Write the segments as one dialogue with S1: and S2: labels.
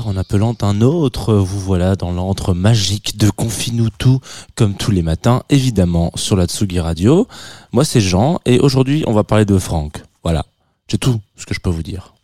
S1: En appelant un autre, vous voilà dans l'antre magique de Confine-nous comme tous les matins, évidemment, sur la Tsugi Radio. Moi c'est Jean, et aujourd'hui on va parler de Franck. Voilà, c'est tout ce que je peux vous dire.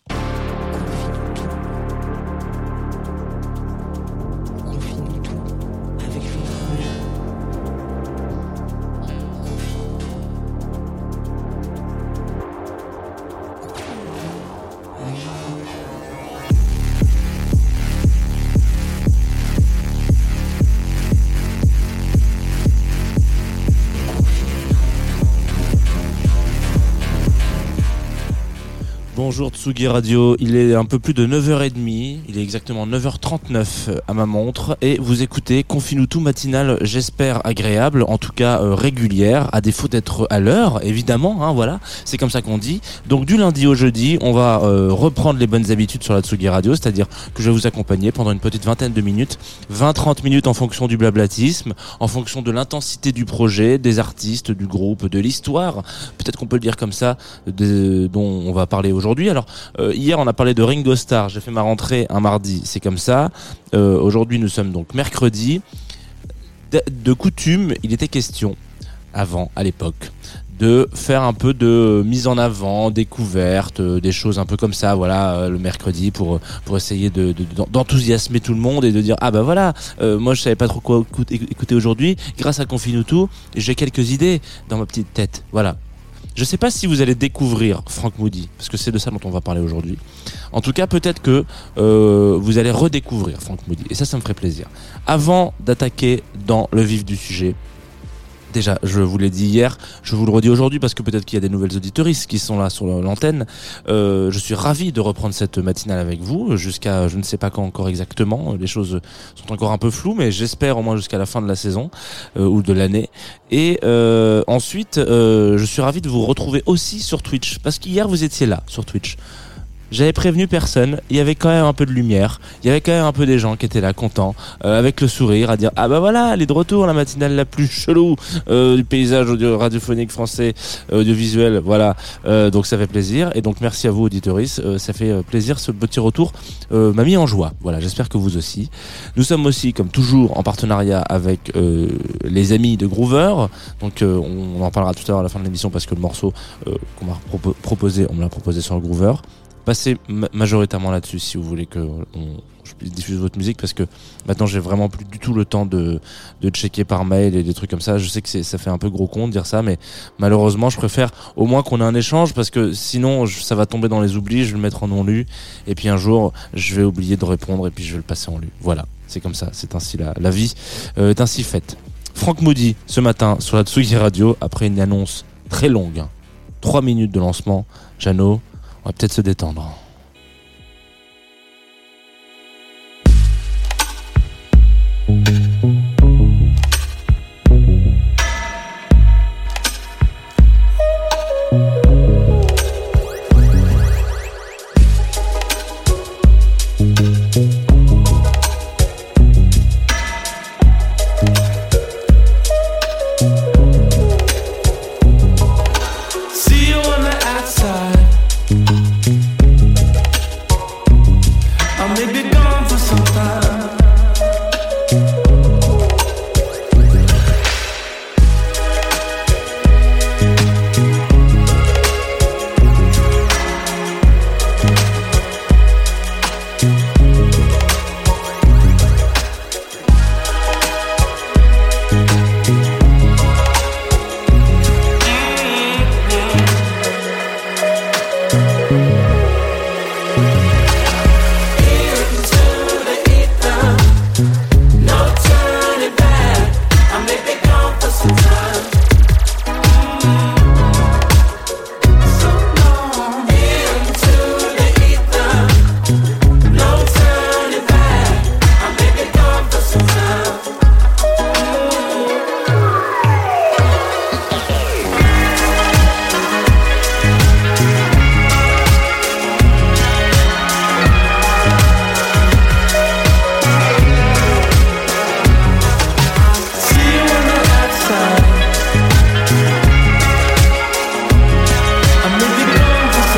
S1: Bonjour Tsugi Radio, il est un peu plus de 9h30, il est exactement 9h39 à ma montre et vous écoutez Confine-nous tout matinal, j'espère agréable, en tout cas euh, régulière, à défaut d'être à l'heure, évidemment, hein, voilà, c'est comme ça qu'on dit. Donc du lundi au jeudi, on va euh, reprendre les bonnes habitudes sur la Tsugi Radio, c'est-à-dire que je vais vous accompagner pendant une petite vingtaine de minutes, 20-30 minutes en fonction du blablatisme, en fonction de l'intensité du projet, des artistes, du groupe, de l'histoire, peut-être qu'on peut le dire comme ça, dont on va parler aujourd'hui. Alors euh, hier on a parlé de Ringo Starr, j'ai fait ma rentrée un mardi, c'est comme ça. Euh, aujourd'hui nous sommes donc mercredi. De, coutume, il était question avant, à l'époque, de faire un peu de mise en avant, découverte, euh, des choses un peu comme ça, voilà, le mercredi pour pour essayer de de- d'enthousiasmer tout le monde et de dire ah bah voilà, moi je savais pas trop quoi écouter, aujourd'hui, grâce à Confine tout, j'ai quelques idées dans ma petite tête, voilà. Je sais pas si vous allez découvrir Frank Moody, parce que c'est de ça dont on va parler aujourd'hui. En tout cas, peut-être que euh, vous allez redécouvrir Frank Moody, et ça, ça me ferait plaisir. Avant d'attaquer dans le vif du sujet, Déjà, je vous l'ai dit hier, je vous le redis aujourd'hui parce que peut-être qu'il y a des nouvelles auditoristes qui sont là sur l'antenne. Euh, je suis ravi de reprendre cette matinale avec vous jusqu'à je ne sais pas quand encore exactement. Les choses sont encore un peu floues, mais j'espère au moins jusqu'à la fin de la saison euh, ou de l'année. Et euh, ensuite, euh, je suis ravi de vous retrouver aussi sur Twitch parce qu'hier vous étiez là sur Twitch. J'avais prévenu personne, il y avait quand même un peu de lumière, il y avait quand même un peu des gens qui étaient là contents, euh, avec le sourire, à dire ah bah voilà, elle est de retour, la matinale la plus chelou euh, du paysage audio radiophonique français, euh, audiovisuel, voilà. Euh, donc ça fait plaisir et donc merci à vous auditoris, euh, ça fait euh, plaisir ce petit retour m'a mis en joie. Voilà, j'espère que vous aussi. Nous sommes aussi comme toujours en partenariat avec les amis de Groover, donc on, en parlera tout à l'heure à la fin de l'émission parce que le morceau qu'on m'a propo- proposé, on me l'a proposé sur le Groover passez ma- majoritairement là-dessus si vous voulez que on, je puisse diffuser votre musique parce que maintenant j'ai vraiment plus du tout le temps de, de checker par mail et des trucs comme ça. Je sais que ça fait un peu gros con de dire ça, mais malheureusement je préfère au moins qu'on ait un échange parce que sinon ça va tomber dans les oublis, je vais le mettre en non lu et puis un jour je vais oublier de répondre et puis je vais le passer en lu. Voilà, c'est comme ça, c'est ainsi la, la vie euh, est ainsi faite. Franck Moody ce matin sur la Tsugi Radio après une annonce très longue, hein. trois minutes de lancement. Jeannot, on va peut-être se détendre.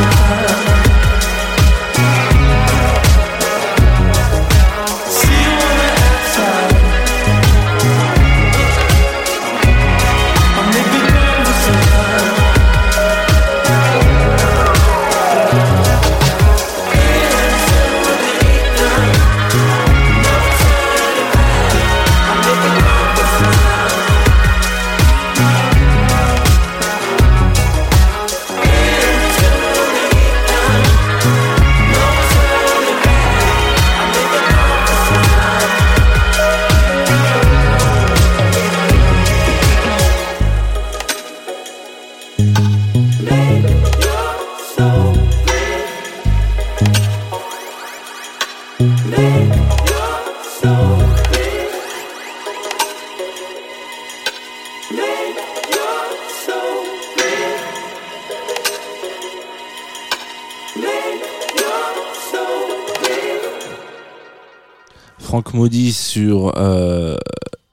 S1: time Maudit sur euh,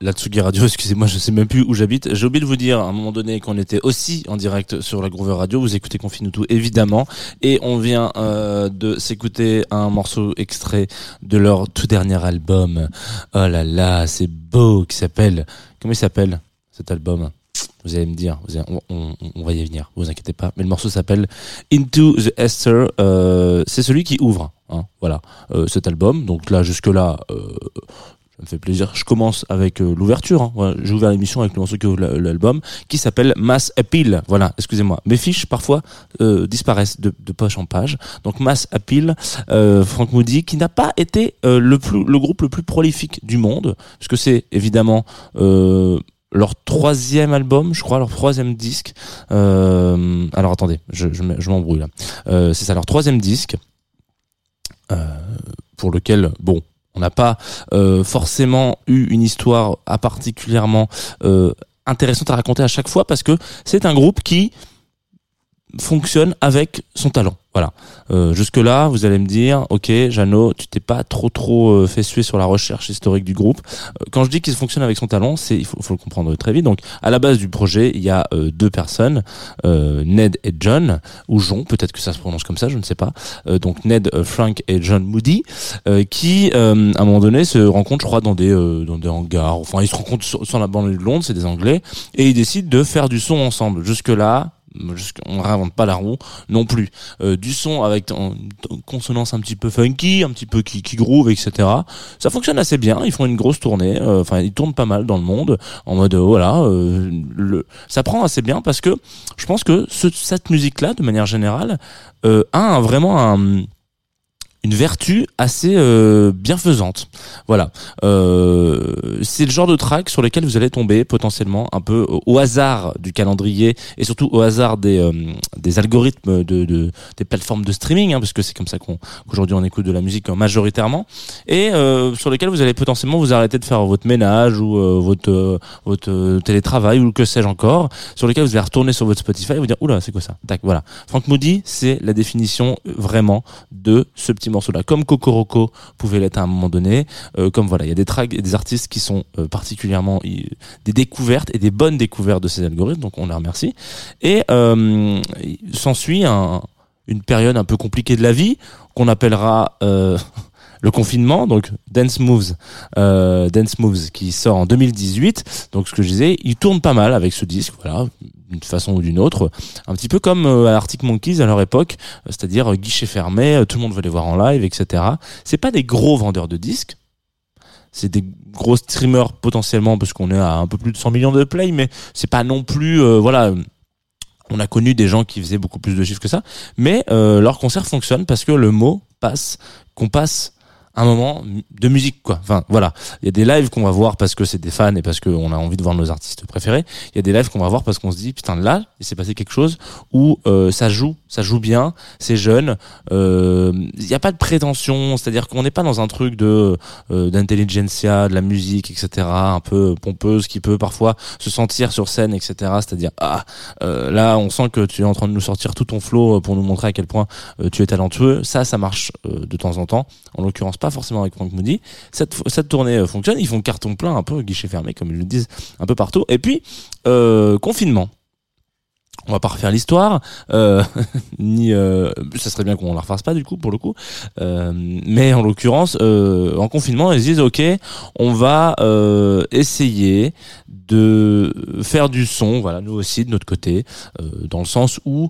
S1: la Tsugi Radio, excusez-moi, je sais même plus où j'habite. J'ai oublié de vous dire à un moment donné qu'on était aussi en direct sur la Groover Radio. Vous écoutez Confine tout évidemment, et on vient euh, de s'écouter un morceau extrait de leur tout dernier album. Oh là là, c'est beau, qui s'appelle comment il s'appelle cet album? Vous allez me dire, on va y venir, vous inquiétez pas. Mais le morceau s'appelle Into the Esther. Euh, c'est celui qui ouvre, hein, voilà, euh, cet album. Donc là, jusque là, euh, ça me fait plaisir. Je commence avec euh, l'ouverture. Hein. Voilà, J'ai ouvert l'émission avec le morceau l'album, qui s'appelle Mass Appeal. Voilà, excusez-moi. Mes fiches parfois euh, disparaissent de, de page en page. Donc Mass Appeal, euh, Frank Moody, qui n'a pas été le plus, le groupe le plus prolifique du monde, puisque c'est évidemment leur troisième album, je crois, leur troisième disque. Alors attendez, je, je, je m'embrouille là. C'est ça, leur troisième disque, pour lequel, bon, on n'a pas euh, forcément eu une histoire particulièrement euh, intéressante à raconter à chaque fois parce que c'est un groupe qui fonctionne avec son talent. Voilà. Euh, jusque là, vous allez me dire, ok, Jeannot, tu t'es pas trop trop euh, fait suer sur la recherche historique du groupe. Euh, quand je dis qu'il fonctionne avec son talent, c'est il faut, faut le comprendre très vite. Donc, à la base du projet, il y a euh, deux personnes, euh, Ned et John, ou John, peut-être que ça se prononce comme ça, je ne sais pas. Donc Ned, Frank et John Moody, qui à un moment donné se rencontrent, je crois, dans des dans des hangars. Enfin, ils se rencontrent sur, sur la banlieue de Londres, c'est des Anglais, et ils décident de faire du son ensemble. Jusque là. On réinvente pas la roue non plus. Euh, du son avec en- consonance un petit peu funky, un petit peu qui, qui groove, etc. Ça fonctionne assez bien. Ils font une grosse tournée. euh, Enfin, ils tournent pas mal dans le monde en mode euh, voilà. euh, le, ça prend assez bien parce que je pense que ce- cette musique-là, de manière générale, euh, a vraiment un une vertu assez euh, bienfaisante. Voilà. Euh, c'est le genre de track sur lequel vous allez tomber potentiellement un peu au, hasard du calendrier et surtout au hasard des, euh, des algorithmes de, de- des plateformes de streaming, hein, parce que c'est comme ça qu'on qu'aujourd'hui on écoute de la musique euh, majoritairement, et sur lesquels vous allez potentiellement vous arrêter de faire votre ménage ou votre votre télétravail ou que sais-je encore, sur lesquels vous allez retourner sur votre Spotify et vous dire oula c'est quoi ça? Tac voilà. Frank Moody c'est la définition vraiment de ce petit morceau-là, comme Kokoroko pouvait l'être à un moment donné, euh, comme voilà il y a des tracks et des artistes qui sont euh, particulièrement des découvertes et des bonnes découvertes de ces algorithmes, donc on les remercie. Et euh, s'ensuit un, une période un peu compliquée de la vie qu'on appellera euh, le confinement, donc Dance Moves, Dance Moves qui sort en 2018. Donc ce que je disais, il tourne pas mal avec ce disque, voilà, d'une façon ou d'une autre, un petit peu comme euh, à Arctic Monkeys à leur époque, euh, c'est-à-dire euh, guichet fermé, tout le monde veut les voir en live, etc. C'est pas des gros vendeurs de disques, c'est des gros streamers potentiellement parce qu'on est à un peu plus de 100 millions de play, mais c'est pas non plus, euh, voilà. On a connu des gens qui faisaient beaucoup plus de chiffres que ça, mais euh, leur concert fonctionne parce que le mot passe, qu'on passe un moment de musique quoi. Enfin voilà, il y a des lives qu'on va voir parce que c'est des fans et parce qu'on a envie de voir nos artistes préférés. Il y a des lives qu'on va voir parce qu'on se dit putain là il s'est passé quelque chose où euh, ça joue, ça joue bien, c'est jeune. euh, Il n'y a pas de prétention, c'est-à-dire qu'on n'est pas dans un truc de euh, d'intelligentsia, de la musique, etc. Un peu pompeuse qui peut parfois se sentir sur scène, etc. C'est-à-dire ah euh, là on sent que tu es en train de nous sortir tout ton flow pour nous montrer à quel point euh, tu es talentueux. Ça, ça marche euh, de temps en temps. En l'occurrence pas forcément avec Frank Moody. Cette, tournée euh, fonctionne, ils font carton plein un peu, guichet fermé comme ils le disent un peu partout. Et puis euh, confinement. On va pas refaire l'histoire, euh, ni euh, ça serait bien qu'on la refasse pas du coup pour le coup. Mais en l'occurrence, en confinement, ils se disent ok, on va essayer de faire du son, voilà, nous aussi de notre côté, dans le sens où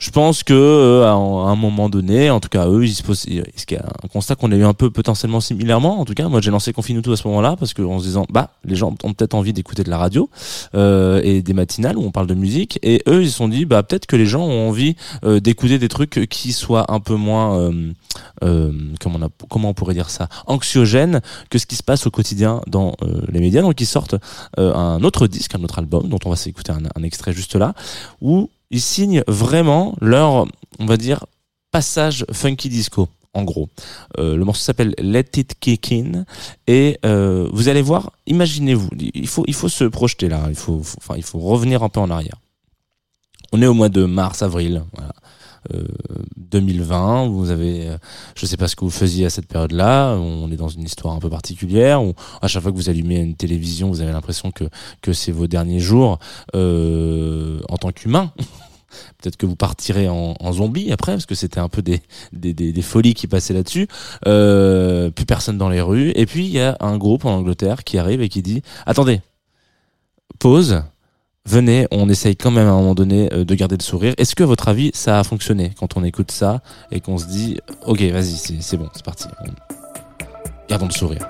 S1: je pense que euh, à un moment donné, en tout cas eux, ils se posent, un constat qu'on a eu un peu potentiellement similairement. En tout cas, moi j'ai lancé Confinuto à ce moment-là parce que en se disant, bah les gens ont peut-être envie d'écouter de la radio euh, et des matinales où on parle de musique, et eux ils se sont dit, bah peut-être que les gens ont envie euh, d'écouter des trucs qui soient un peu moins, euh, euh, comment on a, comment on pourrait dire ça, anxiogènes que ce qui se passe au quotidien dans les médias. Donc ils sortent un autre disque, un autre album dont on va s'écouter un, un extrait juste là, où ils signent vraiment leur, on va dire, passage funky disco. En gros, Euh, le morceau s'appelle Let It Kick In et euh, vous allez voir, imaginez-vous, il faut il faut se projeter là, il faut, enfin il faut revenir un peu en arrière. On est au mois de mars avril, voilà. euh, 2020. Vous avez, euh, je sais pas ce que vous faisiez à cette période-là. On est dans une histoire un peu particulière. Où à chaque fois que vous allumez une télévision, vous avez l'impression que que c'est vos derniers jours euh, en tant qu'humain. Peut-être que vous partirez en, en zombie après, parce que c'était un peu des, des, des, des folies qui passaient là-dessus. Euh, plus personne dans les rues. Et puis il y a un groupe en Angleterre qui arrive et qui dit attendez, pause. Venez, on essaye quand même à un moment donné euh, de garder le sourire. Est-ce que votre avis ça a fonctionné quand on écoute ça et qu'on se dit ok vas-y c'est bon c'est parti. On- Gardons le sourire.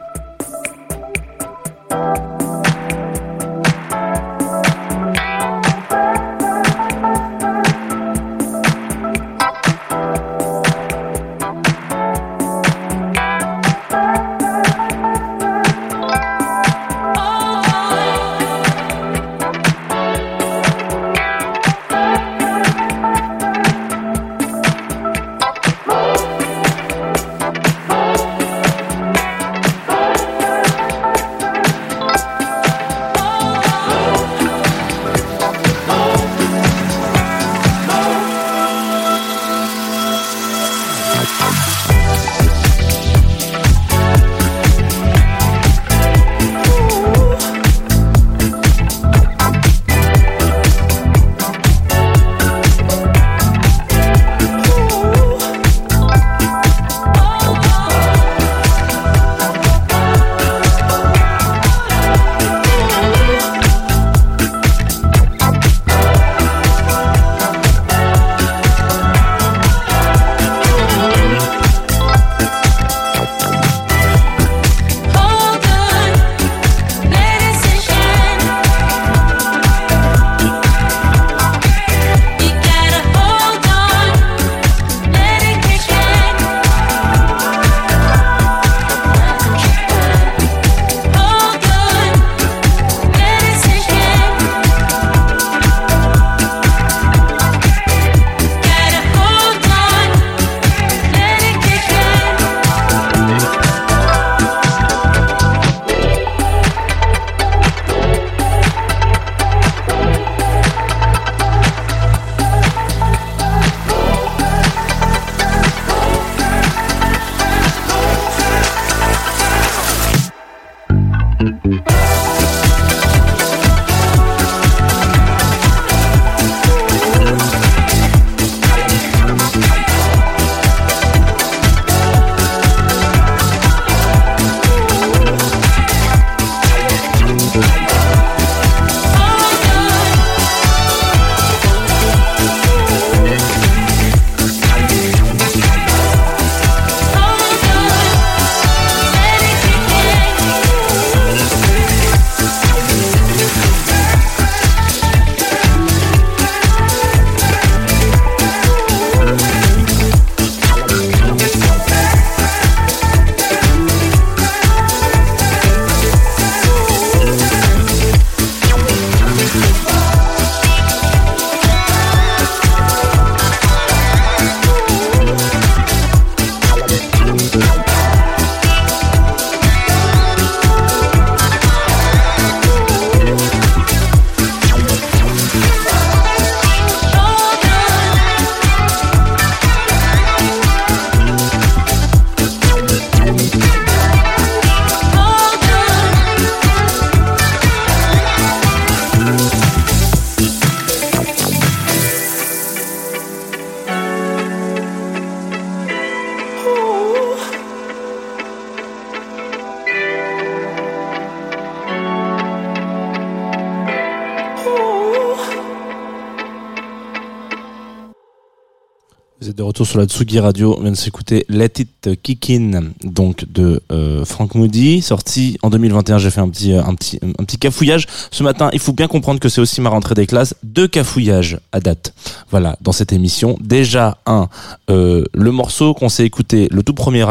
S1: Sur la Tsugi Radio. On vient de s'écouter Let It Kick In, donc de euh, Frank Moody, sorti en 2021. J'ai fait un petit, euh, un petit, un petit cafouillage ce matin. Il faut bien comprendre que c'est aussi ma rentrée des classes. Deux cafouillages à date. Voilà, dans cette émission. Déjà un, euh, le morceau qu'on s'est écouté, le tout premier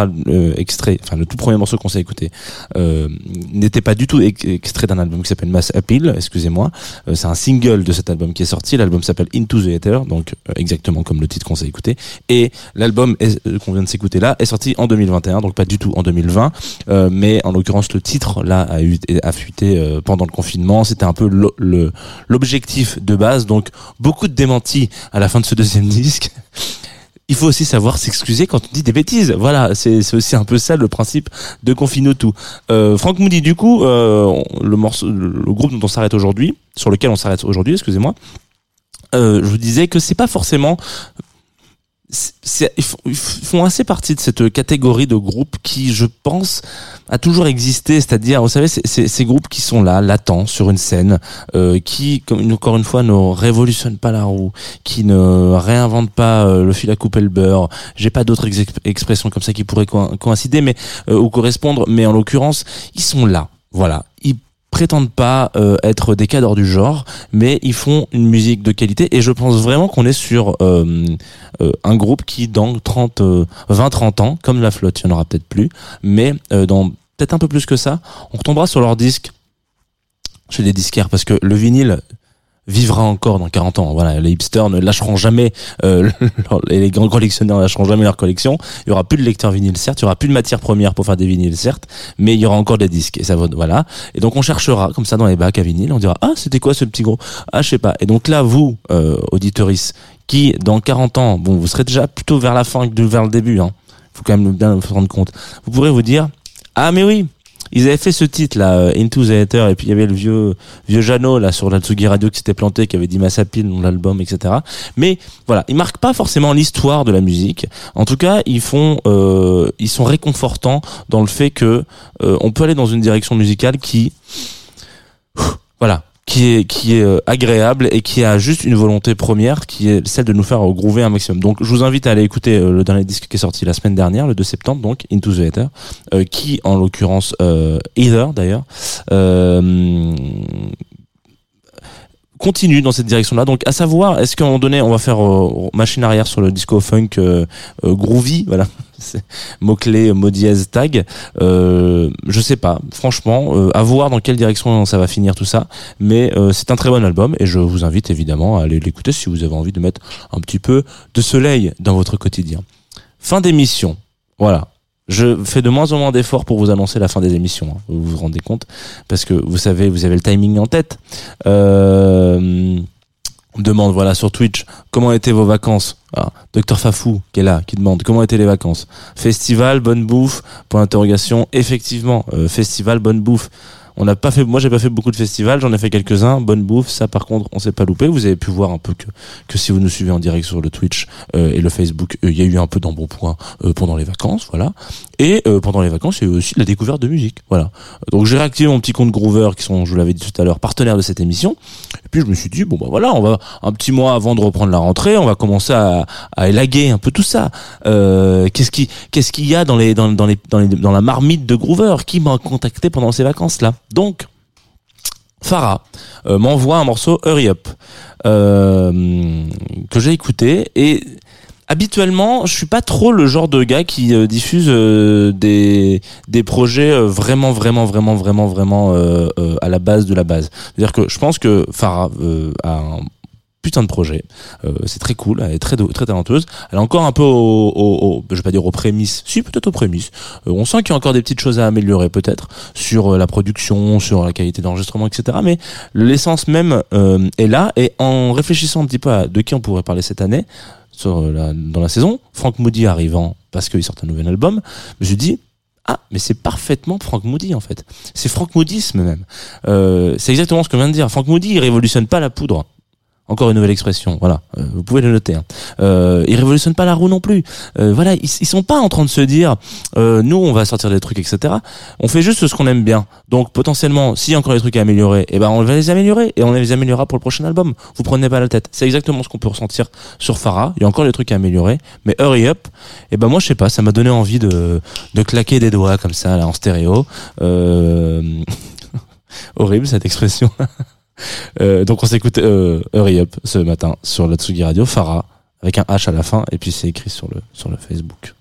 S1: extrait, enfin le tout premier morceau qu'on s'est écouté, n'était pas du tout ex- extrait d'un album qui s'appelle Mass Appeal. Excusez-moi. C'est un single de cet album qui est sorti. L'album s'appelle Into the Ether, donc exactement comme le titre qu'on s'est écouté. Et l'album est- euh, qu'on vient de s'écouter là est sorti en 2021, donc pas du tout en 2020. Euh, mais en l'occurrence, le titre là a, fuité euh, pendant le confinement. C'était un peu l'objectif de base. Donc beaucoup de démentis à la fin de ce deuxième disque. Il faut aussi savoir s'excuser quand on dit des bêtises. Voilà, c'est aussi un peu ça le principe de Confino tout. Euh, Franck Moody, du coup, le morceau, le groupe dont on s'arrête aujourd'hui, sur lequel on s'arrête aujourd'hui, excusez-moi. Je vous disais que c'est pas forcément ils font- assez partie de cette catégorie de groupes qui, je pense, a toujours existé. C'est-à-dire, vous savez, c'est- ces groupes qui sont là, latents, sur une scène, euh, qui, comme encore une fois, ne révolutionnent pas la roue, qui ne réinventent pas euh, le fil à couper le beurre. J'ai pas d'autres ex- expressions comme ça qui pourraient co- coïncider, mais euh, ou correspondre. Mais en l'occurrence, ils sont là. Voilà. Prétendent pas euh, être des cadres du genre, mais ils font une musique de qualité et je pense vraiment qu'on est sur euh, euh, un groupe qui dans 30 euh, 20 30 ans comme la flotte, il y en aura peut-être plus, mais dans peut-être un peu plus que ça, on retombera sur leur disque chez les disquaires parce que le vinyle vivra encore dans 40 ans. Voilà, les hipsters ne lâcheront jamais, euh, les grands collectionneurs ne lâcheront jamais leur collection. Il y aura plus de lecteurs vinyles, certes, il y aura plus de matière première pour faire des vinyles, certes, mais il y aura encore des disques. Et ça voilà. Et donc on cherchera comme ça dans les bacs à vinyle, on dira ah c'était quoi ce petit gros? Ah je sais pas. Et donc là vous euh, auditeuris qui dans 40 ans, bon vous serez déjà plutôt vers la fin que vers le début. Hein. Faut quand même bien se rendre compte. Vous pourrez vous dire ah mais oui. Ils avaient fait ce titre là, euh, Into the Ether, et puis il y avait le vieux vieux Jeannot là sur la Tsugi Radio qui s'était planté, qui avait dit Massapil dans l'album, etc. Mais voilà, ils marquent pas forcément l'histoire de la musique. En tout cas, ils font, euh, ils sont réconfortants dans le fait que euh, on peut aller dans une direction musicale qui, voilà, qui est qui est euh, agréable et qui a juste une volonté première, qui est celle de nous faire groover un maximum. Donc, je vous invite à aller écouter euh, le dernier disque qui est sorti la semaine dernière, le 2 septembre, donc Into the Ether, euh, qui en l'occurrence euh, Ether d'ailleurs. Euh, continue dans cette direction-là. Donc, à savoir, est-ce qu'à un moment donné, on va faire euh, machine arrière sur le disco funk euh, groovy, voilà, c'est mot dièse, tag. Euh, je sais pas, franchement, euh, à voir dans quelle direction ça va finir tout ça. Mais euh, c'est un très bon album et je vous invite évidemment à aller l'écouter si vous avez envie de mettre un petit peu de soleil dans votre quotidien. Fin d'émission, voilà. Je fais de moins en moins d'efforts pour vous annoncer la fin des émissions. hein. Vous vous rendez compte parce que vous savez, vous avez le timing en tête. Euh, demande voilà sur Twitch comment étaient vos vacances. Ah, Docteur Fafou qui est là, qui demande comment étaient les vacances? Festival, bonne bouffe? Point d'interrogation. Effectivement, euh, festival, bonne bouffe. On n'a pas fait, moi j'ai pas fait beaucoup de festivals, j'en ai fait quelques-uns. Bonne bouffe, ça par contre on s'est pas loupé. Vous avez pu voir un peu que que si vous nous suivez en direct sur le Twitch euh, et le Facebook, euh, il y a eu un peu d'embonpoint euh, pendant les vacances, voilà. Et euh, pendant les vacances, il y a eu aussi la découverte de musique, voilà. Donc j'ai réactivé mon petit compte Groover, qui sont, je vous l'avais dit tout à l'heure, partenaires de cette émission. Et puis je me suis dit bon bah voilà, on va un petit mois avant de reprendre la rentrée, on va commencer à, à élaguer un peu tout ça. Euh, qu'est-ce qui qu'est-ce qu'il y a dans les dans, dans les dans les dans la marmite de Groover? Qui m'a contacté pendant ces vacances là. Donc Farah euh, m'envoie un morceau Hurry Up euh, que j'ai écouté et habituellement je suis pas trop le genre de gars qui euh, diffuse des projets vraiment vraiment vraiment vraiment vraiment à la base de la base. C'est-à-dire que je pense que Farah a un putain de projet. Euh, c'est très cool, elle est très très talentueuse. Elle est encore un peu au, au, au- je vais pas dire aux prémices, si peut-être aux prémices. Euh, on sent qu'il y a encore des petites choses à améliorer peut-être sur euh, la production, sur la qualité d'enregistrement, etc. Mais l'essence même euh, est là. Et en réfléchissant un petit peu à de qui on pourrait parler cette année sur euh, la, dans la saison, Frank Moody arrivant parce qu'il sort un nouvel album, je me suis dit ah, mais c'est parfaitement Frank Moody en fait. C'est Frank Moodisme même. Euh, c'est exactement ce que je viens de dire. Frank Moody, il révolutionne pas la poudre. Encore une nouvelle expression, voilà. Euh, vous pouvez le noter. Hein. Euh, ils révolutionnent pas la roue non plus. Euh, voilà, ils, ils sont pas en train de se dire, euh, nous on va sortir des trucs, etc. On fait juste ce qu'on aime bien. Donc potentiellement, s'il y a encore des trucs à améliorer, eh ben on va les améliorer et on les améliorera pour le prochain album. Vous prenez pas la tête. C'est exactement ce qu'on peut ressentir sur Farah. Il y a encore des trucs à améliorer, mais Hurry Up, eh ben moi je sais pas, ça m'a donné envie de de claquer des doigts comme ça là en stéréo. Euh... Horrible cette expression. Euh, donc on s'écoute euh, Hurry Up ce matin sur la Tsugi Radio, Farah avec un H à la fin et puis c'est écrit sur le sur le Facebook.